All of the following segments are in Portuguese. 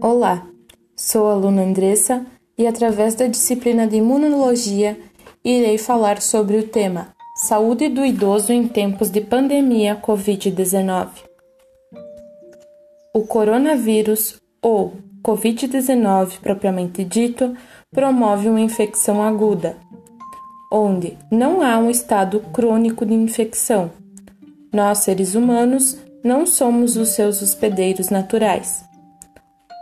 Olá, sou a aluna Andressa e, através da disciplina de Imunologia, irei falar sobre o tema Saúde do idoso em tempos de pandemia Covid-19. O coronavírus, ou Covid-19 propriamente dito, promove uma infecção aguda, onde não há um estado crônico de infecção. Nós, seres humanos, não somos os seus hospedeiros naturais,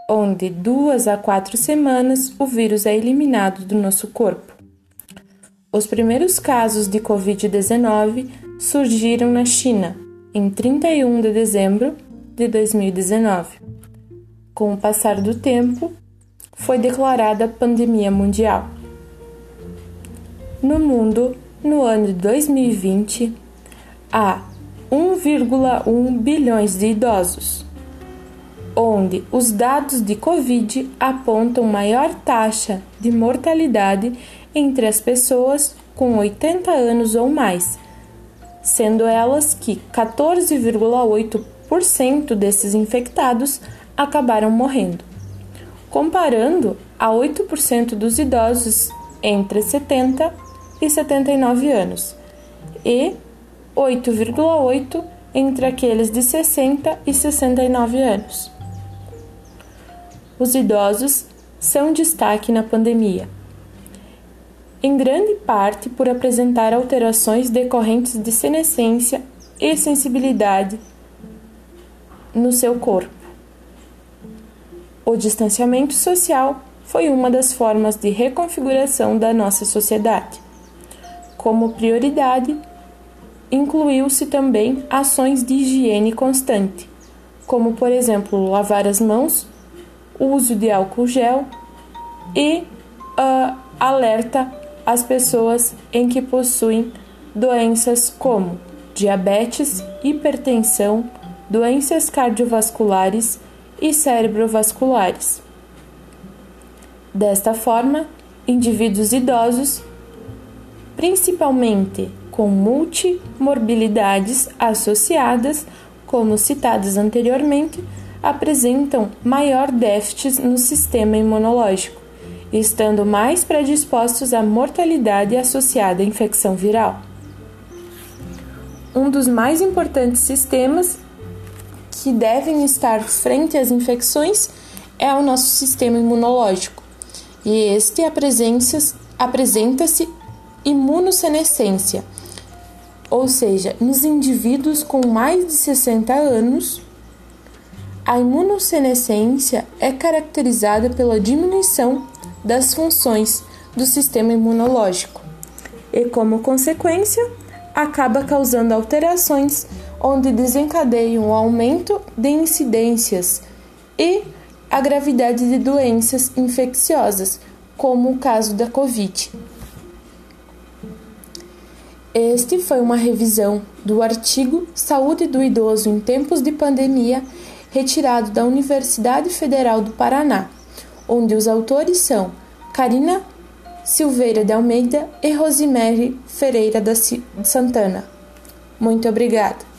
onde duas a quatro semanas o vírus é eliminado do nosso corpo. Os primeiros casos de Covid-19 surgiram na China em 31 de dezembro de 2019. Com o passar do tempo, foi declarada pandemia mundial. No mundo, no ano de 2020, há 1,1 bilhões de idosos, onde os dados de Covid apontam maior taxa de mortalidade entre as pessoas com 80 anos ou mais, sendo elas que 14,8% desses infectados acabaram morrendo, comparando a 8% dos idosos entre 70 e 79 anos e 8,8 entre aqueles de 60 e 69 anos. Os idosos são destaque na pandemia, em grande parte por apresentar alterações decorrentes de senescência e sensibilidade no seu corpo. O distanciamento social foi uma das formas de reconfiguração da nossa sociedade. Como prioridade, incluiu-se também ações de higiene constante, como, por exemplo, lavar as mãos, uso de álcool gel e uh, alerta às pessoas em que possuem doenças como diabetes, hipertensão, doenças cardiovasculares e cerebrovasculares. Desta forma, indivíduos idosos, principalmente com multimorbilidades associadas, como citadas anteriormente, apresentam maior déficit no sistema imunológico, estando mais predispostos à mortalidade associada à infecção viral. Um dos mais importantes sistemas que devem estar frente às infecções é o nosso sistema imunológico, e este apresenta-se imunossenescência ou seja, nos indivíduos com mais de 60 anos, a imunossenescência é caracterizada pela diminuição das funções do sistema imunológico e, como consequência, acaba causando alterações onde desencadeiam o aumento de incidências e a gravidade de doenças infecciosas, como o caso da Covid. Este foi uma revisão do artigo Saúde do Idoso em Tempos de Pandemia, retirado da Universidade Federal do Paraná, onde os autores são Karina Silveira de Almeida e Rosemary Ferreira da Santana. Muito obrigada.